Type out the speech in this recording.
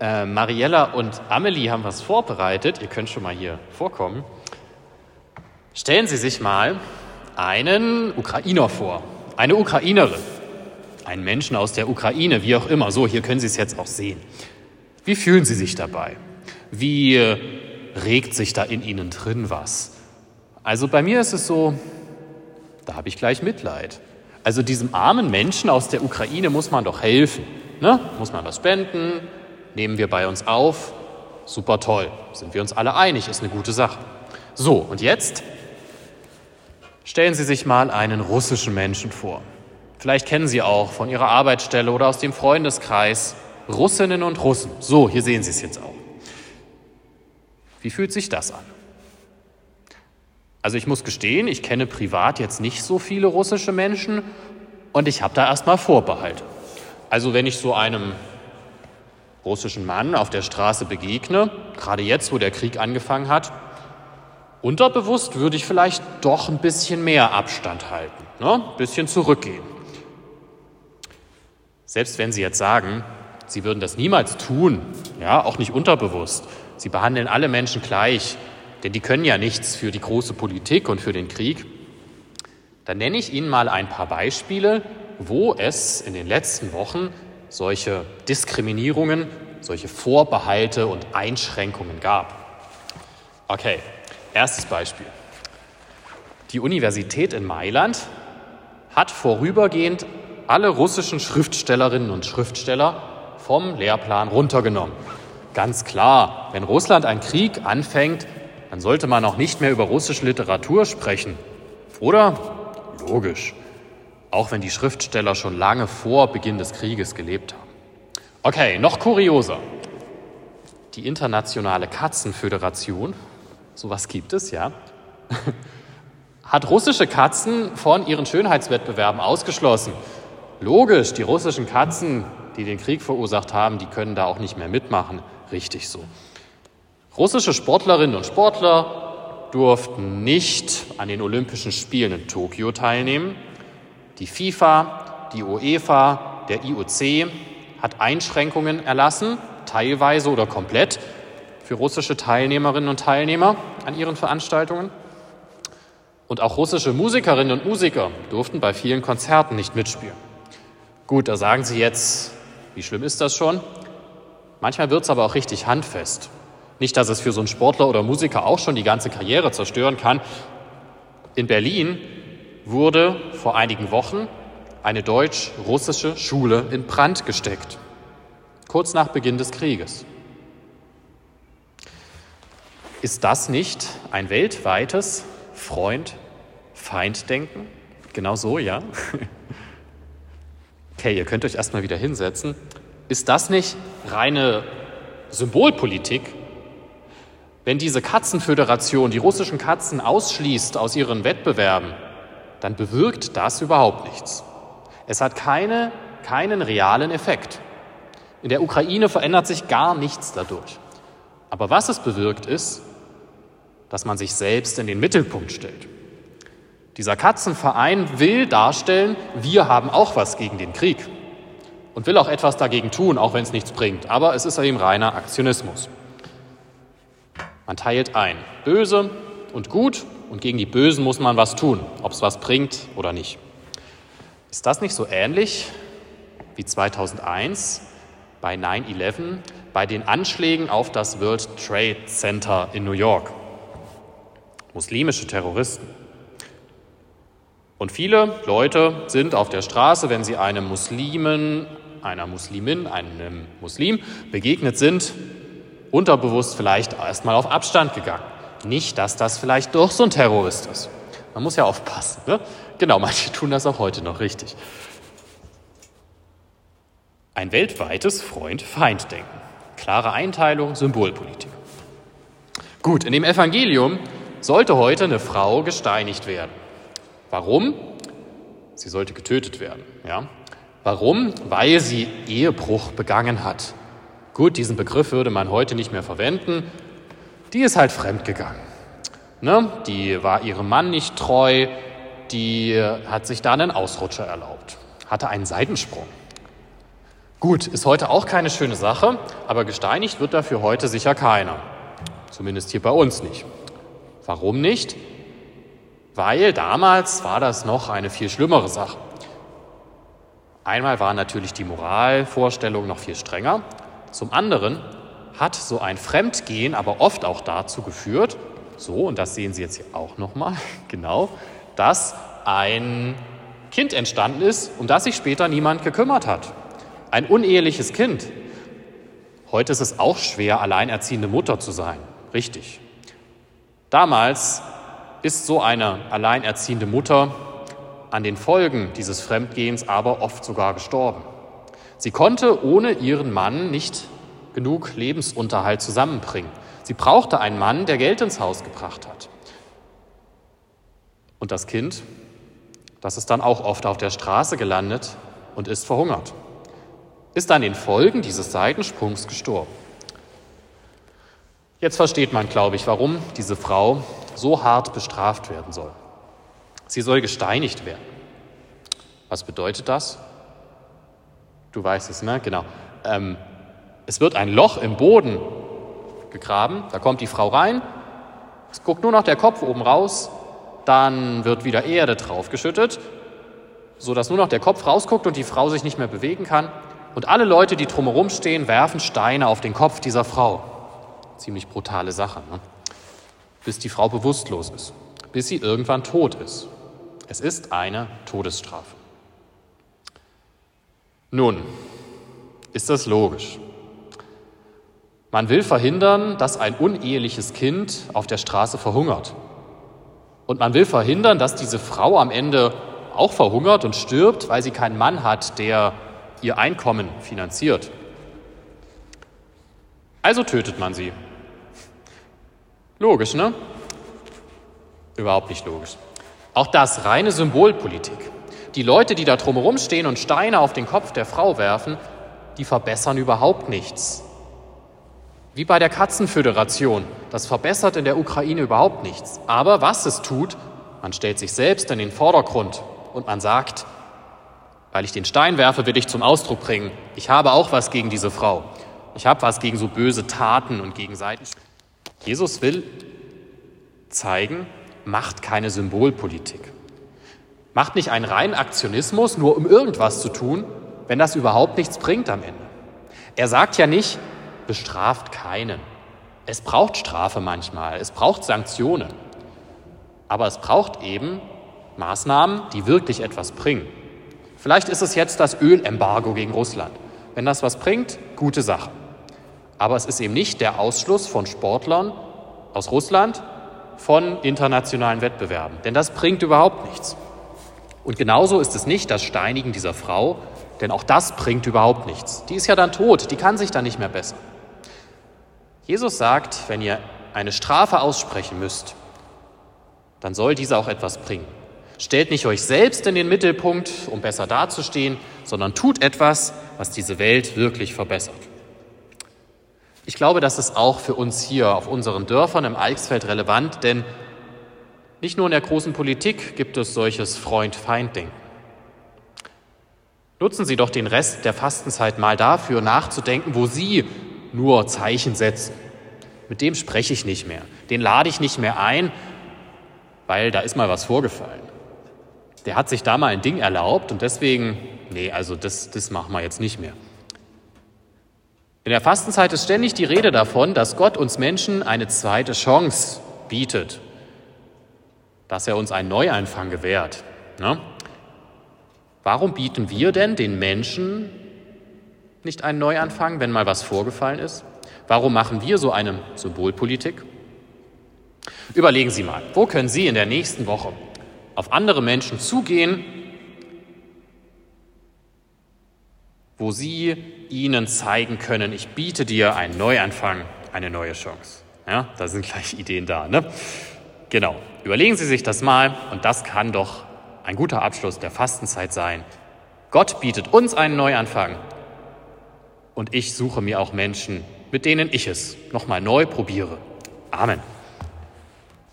äh, Mariella und Amelie haben was vorbereitet. Ihr könnt schon mal hier vorkommen. Stellen Sie sich mal einen Ukrainer vor, eine Ukrainerin, einen Menschen aus der Ukraine, wie auch immer. So, hier können Sie es jetzt auch sehen. Wie fühlen Sie sich dabei? Wie regt sich da in Ihnen drin was? Also bei mir ist es so, da habe ich gleich Mitleid. Also diesem armen Menschen aus der Ukraine muss man doch helfen. Ne? Muss man was spenden? Nehmen wir bei uns auf? Super toll. Sind wir uns alle einig, ist eine gute Sache. So, und jetzt stellen Sie sich mal einen russischen Menschen vor. Vielleicht kennen Sie auch von Ihrer Arbeitsstelle oder aus dem Freundeskreis Russinnen und Russen. So, hier sehen Sie es jetzt auch. Wie fühlt sich das an? Also ich muss gestehen, ich kenne privat jetzt nicht so viele russische Menschen und ich habe da erstmal Vorbehalte. Also wenn ich so einem russischen Mann auf der Straße begegne, gerade jetzt, wo der Krieg angefangen hat, unterbewusst würde ich vielleicht doch ein bisschen mehr Abstand halten, ne? ein bisschen zurückgehen. Selbst wenn Sie jetzt sagen, Sie würden das niemals tun, ja, auch nicht unterbewusst. Sie behandeln alle Menschen gleich, denn die können ja nichts für die große Politik und für den Krieg, dann nenne ich Ihnen mal ein paar Beispiele, wo es in den letzten Wochen solche Diskriminierungen, solche Vorbehalte und Einschränkungen gab. Okay, erstes Beispiel. Die Universität in Mailand hat vorübergehend alle russischen Schriftstellerinnen und Schriftsteller vom Lehrplan runtergenommen. Ganz klar, wenn Russland einen Krieg anfängt, dann sollte man auch nicht mehr über russische Literatur sprechen. Oder? Logisch. Auch wenn die Schriftsteller schon lange vor Beginn des Krieges gelebt haben. Okay, noch kurioser. Die Internationale Katzenföderation, sowas gibt es ja, hat russische Katzen von ihren Schönheitswettbewerben ausgeschlossen. Logisch, die russischen Katzen, die den Krieg verursacht haben, die können da auch nicht mehr mitmachen. Richtig so. Russische Sportlerinnen und Sportler durften nicht an den Olympischen Spielen in Tokio teilnehmen. Die FIFA, die UEFA, der IOC hat Einschränkungen erlassen, teilweise oder komplett, für russische Teilnehmerinnen und Teilnehmer an ihren Veranstaltungen. Und auch russische Musikerinnen und Musiker durften bei vielen Konzerten nicht mitspielen. Gut, da sagen Sie jetzt, wie schlimm ist das schon? Manchmal wird es aber auch richtig handfest. Nicht, dass es für so einen Sportler oder Musiker auch schon die ganze Karriere zerstören kann. In Berlin wurde vor einigen Wochen eine deutsch-russische Schule in Brand gesteckt, kurz nach Beginn des Krieges. Ist das nicht ein weltweites Freund-Feind-Denken? Genau so, ja? Okay, ihr könnt euch erstmal wieder hinsetzen. Ist das nicht reine Symbolpolitik? Wenn diese Katzenföderation die russischen Katzen ausschließt aus ihren Wettbewerben, dann bewirkt das überhaupt nichts. Es hat keine, keinen realen Effekt. In der Ukraine verändert sich gar nichts dadurch. Aber was es bewirkt, ist, dass man sich selbst in den Mittelpunkt stellt. Dieser Katzenverein will darstellen, wir haben auch was gegen den Krieg und will auch etwas dagegen tun, auch wenn es nichts bringt. Aber es ist eben reiner Aktionismus. Man teilt ein. Böse und gut und gegen die Bösen muss man was tun, ob es was bringt oder nicht. Ist das nicht so ähnlich wie 2001 bei 9-11, bei den Anschlägen auf das World Trade Center in New York? Muslimische Terroristen. Und viele Leute sind auf der Straße, wenn sie einem Muslimen, einer Muslimin, einem Muslim begegnet sind, unterbewusst vielleicht erstmal auf Abstand gegangen. Nicht, dass das vielleicht doch so ein Terrorist ist. Man muss ja aufpassen. Ne? Genau, manche tun das auch heute noch richtig. Ein weltweites Freund-Feind-Denken. Klare Einteilung, Symbolpolitik. Gut, in dem Evangelium sollte heute eine Frau gesteinigt werden. Warum? Sie sollte getötet werden. Ja? Warum? Weil sie Ehebruch begangen hat. Gut, diesen Begriff würde man heute nicht mehr verwenden. Die ist halt fremdgegangen. Ne? Die war ihrem Mann nicht treu, die hat sich da einen Ausrutscher erlaubt, hatte einen Seitensprung. Gut, ist heute auch keine schöne Sache, aber gesteinigt wird dafür heute sicher keiner. Zumindest hier bei uns nicht. Warum nicht? Weil damals war das noch eine viel schlimmere Sache. Einmal war natürlich die Moralvorstellung noch viel strenger. Zum anderen hat so ein Fremdgehen aber oft auch dazu geführt, so, und das sehen Sie jetzt hier auch nochmal, genau, dass ein Kind entstanden ist, um das sich später niemand gekümmert hat. Ein uneheliches Kind. Heute ist es auch schwer, alleinerziehende Mutter zu sein. Richtig. Damals ist so eine alleinerziehende Mutter an den Folgen dieses Fremdgehens aber oft sogar gestorben. Sie konnte ohne ihren Mann nicht genug Lebensunterhalt zusammenbringen. Sie brauchte einen Mann, der Geld ins Haus gebracht hat. Und das Kind, das ist dann auch oft auf der Straße gelandet und ist verhungert, ist an den Folgen dieses Seitensprungs gestorben. Jetzt versteht man, glaube ich, warum diese Frau so hart bestraft werden soll. Sie soll gesteinigt werden. Was bedeutet das? Du weißt es, ne? Genau. Ähm, es wird ein Loch im Boden gegraben, da kommt die Frau rein, es guckt nur noch der Kopf oben raus, dann wird wieder Erde draufgeschüttet, sodass nur noch der Kopf rausguckt und die Frau sich nicht mehr bewegen kann. Und alle Leute, die drumherum stehen, werfen Steine auf den Kopf dieser Frau. Ziemlich brutale Sache, ne? bis die Frau bewusstlos ist, bis sie irgendwann tot ist. Es ist eine Todesstrafe. Nun, ist das logisch? Man will verhindern, dass ein uneheliches Kind auf der Straße verhungert. Und man will verhindern, dass diese Frau am Ende auch verhungert und stirbt, weil sie keinen Mann hat, der ihr Einkommen finanziert. Also tötet man sie. Logisch, ne? Überhaupt nicht logisch. Auch das reine Symbolpolitik. Die Leute, die da drumherum stehen und Steine auf den Kopf der Frau werfen, die verbessern überhaupt nichts. Wie bei der Katzenföderation. Das verbessert in der Ukraine überhaupt nichts. Aber was es tut, man stellt sich selbst in den Vordergrund und man sagt, weil ich den Stein werfe, will ich zum Ausdruck bringen, ich habe auch was gegen diese Frau. Ich habe was gegen so böse Taten und gegen Seiten. Jesus will zeigen, macht keine Symbolpolitik. Macht nicht einen reinen Aktionismus, nur um irgendwas zu tun, wenn das überhaupt nichts bringt am Ende. Er sagt ja nicht, bestraft keinen. Es braucht Strafe manchmal, es braucht Sanktionen, aber es braucht eben Maßnahmen, die wirklich etwas bringen. Vielleicht ist es jetzt das Ölembargo gegen Russland. Wenn das was bringt, gute Sache. Aber es ist eben nicht der Ausschluss von Sportlern aus Russland von internationalen Wettbewerben, denn das bringt überhaupt nichts. Und genauso ist es nicht das Steinigen dieser Frau, denn auch das bringt überhaupt nichts. Die ist ja dann tot, die kann sich dann nicht mehr bessern. Jesus sagt, wenn ihr eine Strafe aussprechen müsst, dann soll diese auch etwas bringen. Stellt nicht euch selbst in den Mittelpunkt, um besser dazustehen, sondern tut etwas, was diese Welt wirklich verbessert. Ich glaube, das ist auch für uns hier auf unseren Dörfern im Eichsfeld relevant, denn nicht nur in der großen Politik gibt es solches Freund-Feind-Denken. Nutzen Sie doch den Rest der Fastenzeit mal dafür, nachzudenken, wo Sie nur Zeichen setzen. Mit dem spreche ich nicht mehr. Den lade ich nicht mehr ein, weil da ist mal was vorgefallen. Der hat sich da mal ein Ding erlaubt und deswegen, nee, also das, das machen wir jetzt nicht mehr. In der Fastenzeit ist ständig die Rede davon, dass Gott uns Menschen eine zweite Chance bietet, dass er uns einen Neuanfang gewährt. Ne? Warum bieten wir denn den Menschen nicht einen Neuanfang, wenn mal was vorgefallen ist? Warum machen wir so eine Symbolpolitik? Überlegen Sie mal, wo können Sie in der nächsten Woche auf andere Menschen zugehen, wo Sie ihnen zeigen können, ich biete dir einen Neuanfang, eine neue Chance. Ja, da sind gleich Ideen da. Ne? Genau, überlegen Sie sich das mal und das kann doch ein guter Abschluss der Fastenzeit sein. Gott bietet uns einen Neuanfang und ich suche mir auch Menschen, mit denen ich es nochmal neu probiere. Amen.